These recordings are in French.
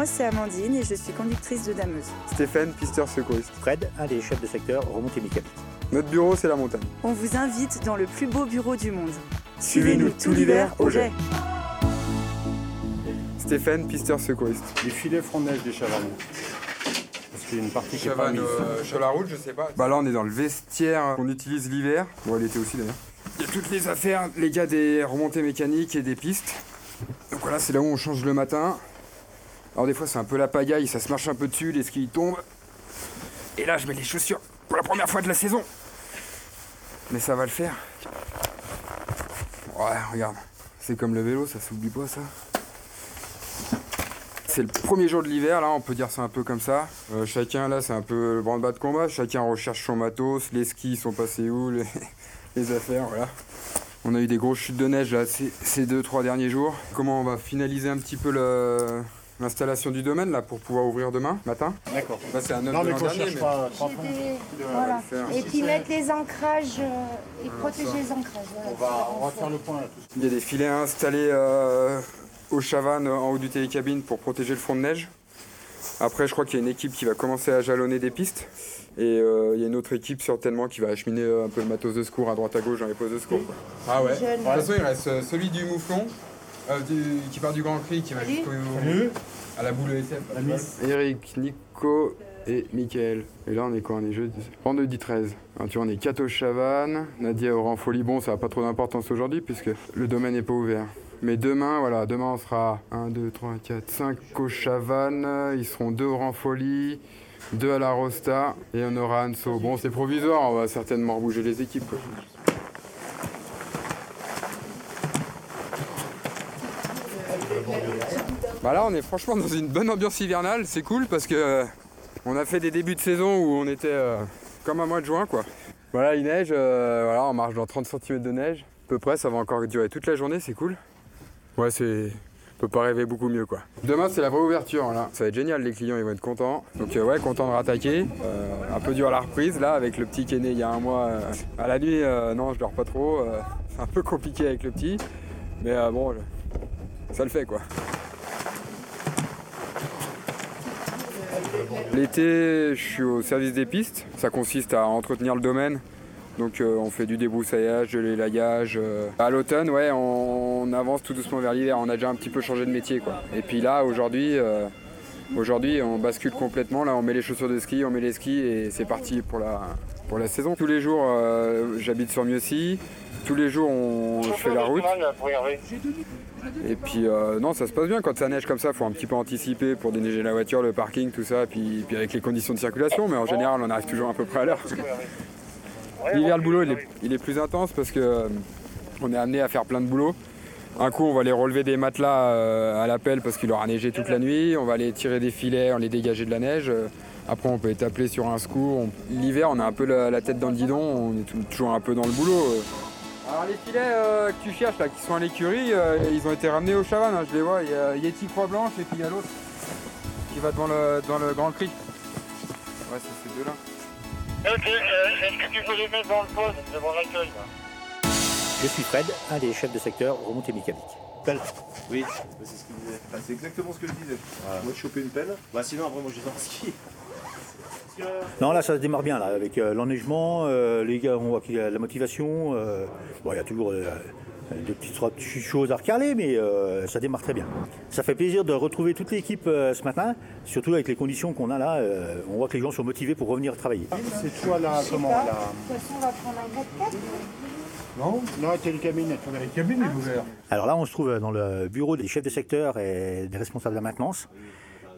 Moi, c'est Amandine et je suis conductrice de dameuse. Stéphane, pisteur secouriste. Fred, un des chefs de secteur remontée mécanique. Notre bureau, c'est la montagne. On vous invite dans le plus beau bureau du monde. Suivez-nous tout l'hiver au jet. Stéphane, pisteur secouriste. Les filets front de neige des chavannes. Parce qu'il y a une partie qui est pas Chavannes, mise. euh, sur la route, je sais pas. Bah là, on est dans le vestiaire qu'on utilise l'hiver. Bon, l'été aussi d'ailleurs. Il y a toutes les affaires, les gars, des remontées mécaniques et des pistes. Donc voilà, c'est là où on change le matin. Alors des fois, c'est un peu la pagaille, ça se marche un peu dessus, les skis tombent. Et là, je mets les chaussures pour la première fois de la saison. Mais ça va le faire. Ouais, regarde. C'est comme le vélo, ça s'oublie pas ça. C'est le premier jour de l'hiver, là, on peut dire ça un peu comme ça. Euh, chacun, là, c'est un peu le branle-bas de combat. Chacun recherche son matos. Les skis sont passés où les, les affaires, voilà. On a eu des grosses chutes de neige, là, ces, ces deux, trois derniers jours. Comment on va finaliser un petit peu le- l'installation du domaine, là, pour pouvoir ouvrir demain matin D'accord. Là, c'est un œuf Non, de mais l'an dernier, mais- pas des- va Voilà. Et puis mettre les ancrages euh, et protéger les ancrages. Voilà, On va, on va faire le point là. tout de suite. Il y a des filets installés euh, au chavannes en haut du télécabine pour protéger le front de neige. Après, je crois qu'il y a une équipe qui va commencer à jalonner des pistes. Et euh, il y a une autre équipe certainement qui va acheminer euh, un peu le matos de secours à droite à gauche dans les postes de secours. quoi. Ah ouais. De toute façon, il reste euh, celui du mouflon, euh, du- qui part du Grand Cri, qui va Salut. jusqu'au Salut. à la boule ESF. La miss. Eric, Nico et Mickaël. Et là, on est quoi On est jeudi Vendredi 13. Alors, tu vois, on est 4 au Chavannes. Nadia au Folie. Bon, ça n'a pas trop d'importance aujourd'hui puisque le domaine n'est pas ouvert. Mais demain, voilà, demain on sera 1, 2, 3, 4, 5 au Chavannes. Ils seront 2 au Folie, 2 à la Rosta et on aura Anso. Bon, c'est provisoire, on va certainement rebouger les équipes. quoi. Bah là, on est franchement dans une bonne ambiance hivernale, c'est cool parce que euh, on a fait des débuts de saison où on était euh, comme un mois de juin quoi. Voilà, il neige, euh, voilà, on marche dans 30 cm de neige. À peu près, ça va encore durer toute la journée, c'est cool. Ouais, c'est. On peut pas rêver beaucoup mieux quoi. Demain c'est la vraie ouverture là. Ça va être génial, les clients ils vont être contents. Donc ouais, content de rattaquer. Un peu dur à la reprise là avec le petit qui est né il y a un mois. à la nuit, non je dors pas trop. c'est un peu compliqué avec le petit. Mais bon, ça le fait quoi. L'été, je suis au service des pistes. Ça consiste à entretenir le domaine. Donc euh, on fait du débroussaillage, de l'élayage. euh. À l'automne, ouais, on, avance tout doucement vers l'hiver. On a déjà un petit peu changé de métier, quoi. Et puis là, aujourd'hui, euh, aujourd'hui, on bascule complètement. Là, on met les chaussures de ski, on met les skis et c'est parti pour la, pour la saison. Tous les jours, euh, j'habite sur Mieuxy. Tous les jours, on, je fais la route. Et puis euh, non, ça se passe bien quand ça neige comme ça, faut un petit peu anticiper pour déneiger la voiture, le parking, tout ça, puis, puis avec les conditions de circulation, mais en général on arrive toujours à peu près à l'heure. L'hiver le boulot il est, il est plus intense parce que euh, on est amené à faire plein de boulot. Un coup on va aller relever des matelas euh, à la pelle parce qu'il aura neigé toute la nuit, on va aller tirer des filets, on les dégager de la neige. Après on peut être appelé sur un secours. L'hiver on a un peu la, la tête dans le guidon, on est toujours un peu dans le boulot. Alors les filets euh, que tu cherches là, qui sont à l'écurie, euh, ils ont été ramenés au Chavannes, hein, je les vois. Il y a Yeti Croix Blanche et puis il y a l'autre qui va devant le, dans le Grand Cri. Ouais, c'est ces deux-là. Ok, euh, est-ce que tu peux les mettre dans le poste devant l'accueil là? Je suis Fred, un des chefs de secteur remontée mécanique. Oui, c'est ce qu'il disait. Ah, c'est exactement ce que je disais. Moi, de choper une pelle. Bah, sinon, après, moi, je vais en ski. Non, là, ça se démarre bien, là, avec euh, l'enneigement, euh, les gars, on voit qu'il y a la motivation. euh, bon, il y a toujours euh, des petites, trois petites choses à recaler, mais euh, ça démarre très bien. Ça fait plaisir de retrouver toute l'équipe euh, ce matin, surtout avec les conditions qu'on a là. euh, on voit que les gens sont motivés pour revenir travailler. C'est toi là, comment là De toute façon, on va prendre un 4x4. Non? Non, t'es le cabine. La cabine est ouverte. Alors là, on se trouve dans le bureau des chefs de secteur et des responsables de la maintenance.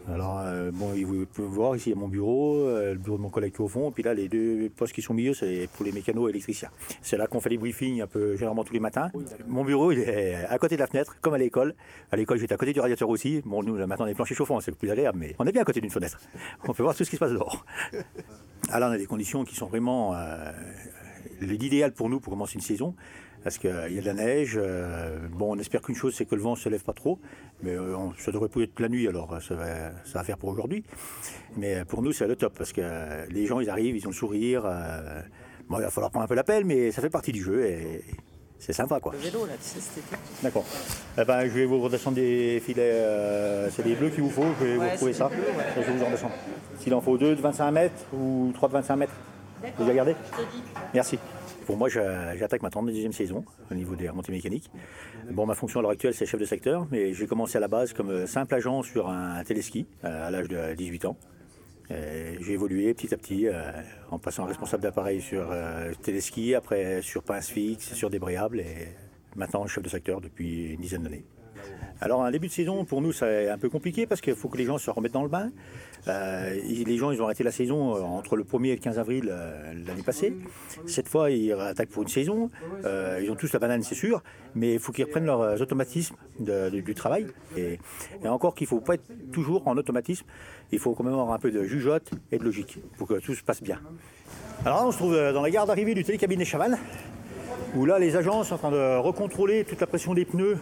Alors, euh, bon, vous pouvez voir ici, il y a mon bureau, euh, le bureau de mon collègue qui est au fond, et puis là, les deux postes qui sont au milieu, c'est pour les mécanos et électriciens. C'est là qu'on fait les briefings un peu généralement tous les matins. Mon bureau, il est à côté de la fenêtre, comme à l'école. À l'école, j'étais à côté du radiateur aussi. Bon, nous, là, maintenant, on est planchers chauffants, c'est plus agréable, mais on est bien à côté d'une fenêtre. On peut voir tout ce qui se passe dehors. Là, on a des conditions qui sont vraiment euh, l'idéal pour nous pour commencer une saison. Parce qu'il y a de la neige. euh, bon, on espère qu'une chose, c'est que le vent ne se lève pas trop. Mais euh, on- ça devrait pas être la nuit, alors euh, ça va, ça va faire pour aujourd'hui. Mais euh, pour nous, c'est le top. Parce que euh, les gens, ils arrivent, ils ont le sourire. euh, bon, il va falloir prendre un peu l'appel, mais ça fait partie du jeu. Et c'est sympa quoi. Le vélo, là, tu sais. D'accord. Eh ben, je vais vous redescendre des filets, euh, c'est des bleus qu'il vous faut, je vais vous retrouver ça. bleus, ouais. Je vais vous en redescendre. S'il en faut deux de 25 mètres ou trois de 25 mètres. Vous gardé Merci. Moi, j'a- j'attaque ma 32e saison au niveau des remontées mécaniques. Bon, ma fonction à l'heure actuelle, c'est chef de secteur, mais j'ai commencé à la base comme euh, simple agent sur un téléski euh, à l'âge de 18 ans. J'ai évolué petit à petit euh, en passant responsable d'appareil sur téléski, après sur pince fixe, sur débrayable et maintenant chef de secteur depuis une dizaine d'années. Alors un début de saison pour nous c'est un peu compliqué parce qu'il faut que les gens se remettent dans le bain. Euh, les gens ils ont arrêté la saison euh, entre le 1er et le 15 avril euh, l'année passée. Cette fois ils attaquent pour une saison. Ils ont tous la banane c'est sûr, mais il faut qu'ils reprennent leurs automatismes du travail. Et, encore qu'il ne faut pas être toujours en automatisme, il faut quand même avoir un peu de jugeote et de logique pour que tout se passe bien. Alors là on se trouve dans la gare d'arrivée du télécabinet Chaval, où là les agents sont en train de recontrôler toute la pression des pneus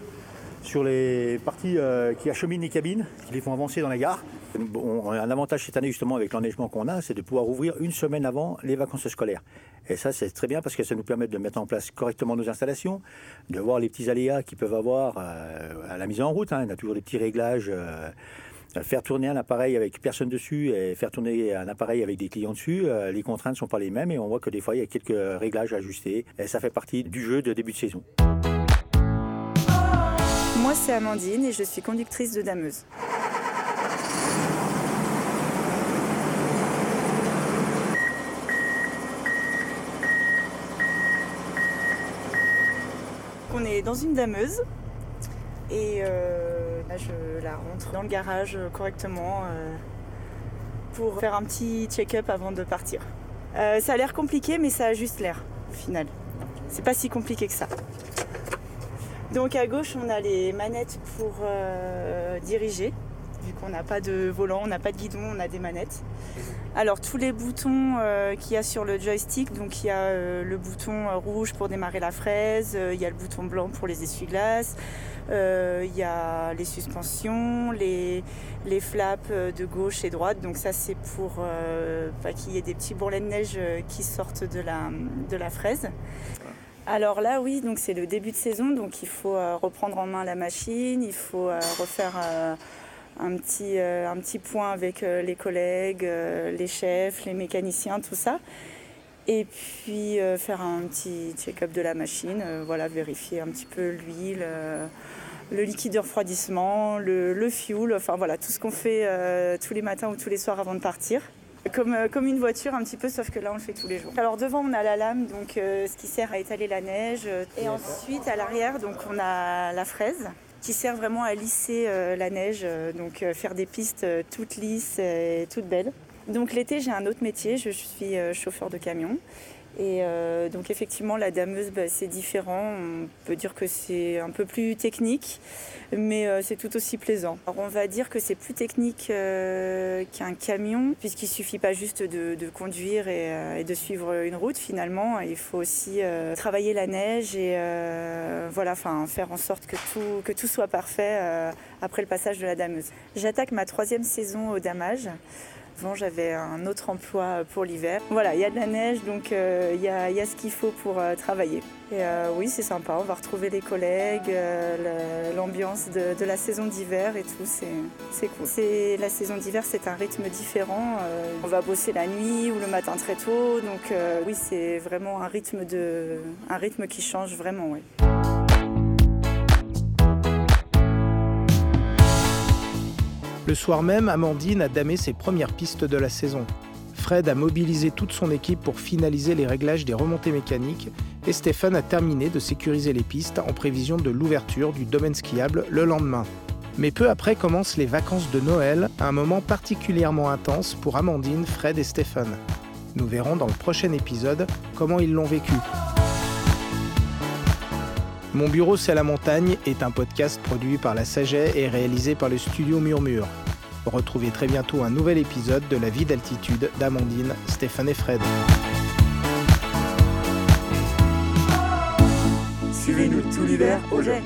sur les parties euh, qui acheminent les cabines, qui les font avancer dans la gare. Un avantage cette année justement avec l'enneigement qu'on a, c'est de pouvoir ouvrir une semaine avant les vacances scolaires. Et ça c'est très bien parce que ça nous permet de mettre en place correctement nos installations, de voir les petits aléas qu'ils peuvent avoir euh, à la mise en route. hein. On a toujours des petits réglages. euh, Faire tourner un appareil avec personne dessus et faire tourner un appareil avec des clients dessus, les contraintes ne sont pas les mêmes et on voit que des fois il y a quelques réglages à ajuster. Et ça fait partie du jeu de début de saison. Moi, c'est Amandine et je suis conductrice de dameuse. On est dans une dameuse et euh, là, je la rentre dans le garage correctement euh, pour faire un petit check-up avant de partir. Euh, ça a l'air compliqué, mais ça a juste l'air au final. C'est pas si compliqué que ça. Donc à gauche, on a les manettes pour euh, diriger. Vu qu'on n'a pas de volant, on n'a pas de guidon, on a des manettes. Alors tous les boutons euh, qu'il y a sur le joystick, donc il y a euh, le bouton rouge pour démarrer la fraise, il y a le bouton blanc pour les essuie-glaces, il y a les suspensions, les, flaps de gauche et droite. Donc ça c'est pour qu'il y ait des petits bourrelets de neige qui sortent de la fraise. Alors là, oui, donc c'est le début de saison, donc il faut euh, reprendre en main la machine, il faut euh, refaire euh, un, petit, point avec les collègues, les chefs, les mécaniciens, tout ça. Et puis faire un petit check-up de la machine, voilà, vérifier un petit peu l'huile, le liquide de refroidissement, le, le fuel, enfin voilà, tout ce qu'on fait tous les matins ou tous les soirs avant de partir. Comme, euh, comme une voiture un petit peu, sauf que là on le fait tous les jours. Alors devant on a la lame, donc euh, ce qui sert à étaler la neige. Et ensuite à l'arrière, donc on a la fraise qui sert vraiment à lisser euh, la neige, donc euh, faire des pistes toutes lisses et toutes belles. Donc l'été j'ai un autre métier, je suis chauffeur de camion. Et euh, donc effectivement la dameuse bah, c'est différent, on peut dire que c'est un peu plus technique, mais euh, c'est tout aussi plaisant. Alors on va dire que c'est plus technique euh, qu'un camion, puisqu'il suffit pas juste de, de conduire et, euh, et de suivre une route finalement, il faut aussi euh, travailler la neige et euh, voilà, enfin faire en sorte que tout, que tout soit parfait après le passage de la dameuse. J'attaque ma troisième saison au damage. Avant, j'avais un autre emploi pour l'hiver. Voilà, il y a de la neige, donc euh, il y, a, ce qu'il faut pour euh, travailler. Et euh, oui, c'est sympa, on va retrouver les collègues, l'ambiance de, la saison d'hiver et tout, c'est cool. La saison d'hiver, c'est un rythme différent. on va bosser la nuit ou le matin très tôt, donc oui, c'est vraiment un rythme, de, un rythme qui change vraiment. Le soir même, Amandine a damé ses premières pistes de la saison. Fred a mobilisé toute son équipe pour finaliser les réglages des remontées mécaniques et Stéphane a terminé de sécuriser les pistes en prévision de l'ouverture du domaine skiable le lendemain. Mais peu après commencent les vacances de Noël, un moment particulièrement intense pour Amandine, Fred et Stéphane. Nous verrons dans le prochain épisode comment ils l'ont vécu. Mon bureau c'est la montagne est un podcast produit par la Saget et réalisé par le studio Murmure. Retrouvez très bientôt un nouvel épisode de La vie d'altitude d'Amandine, Stéphane et Fred. Suivez-nous tout l'hiver au jet.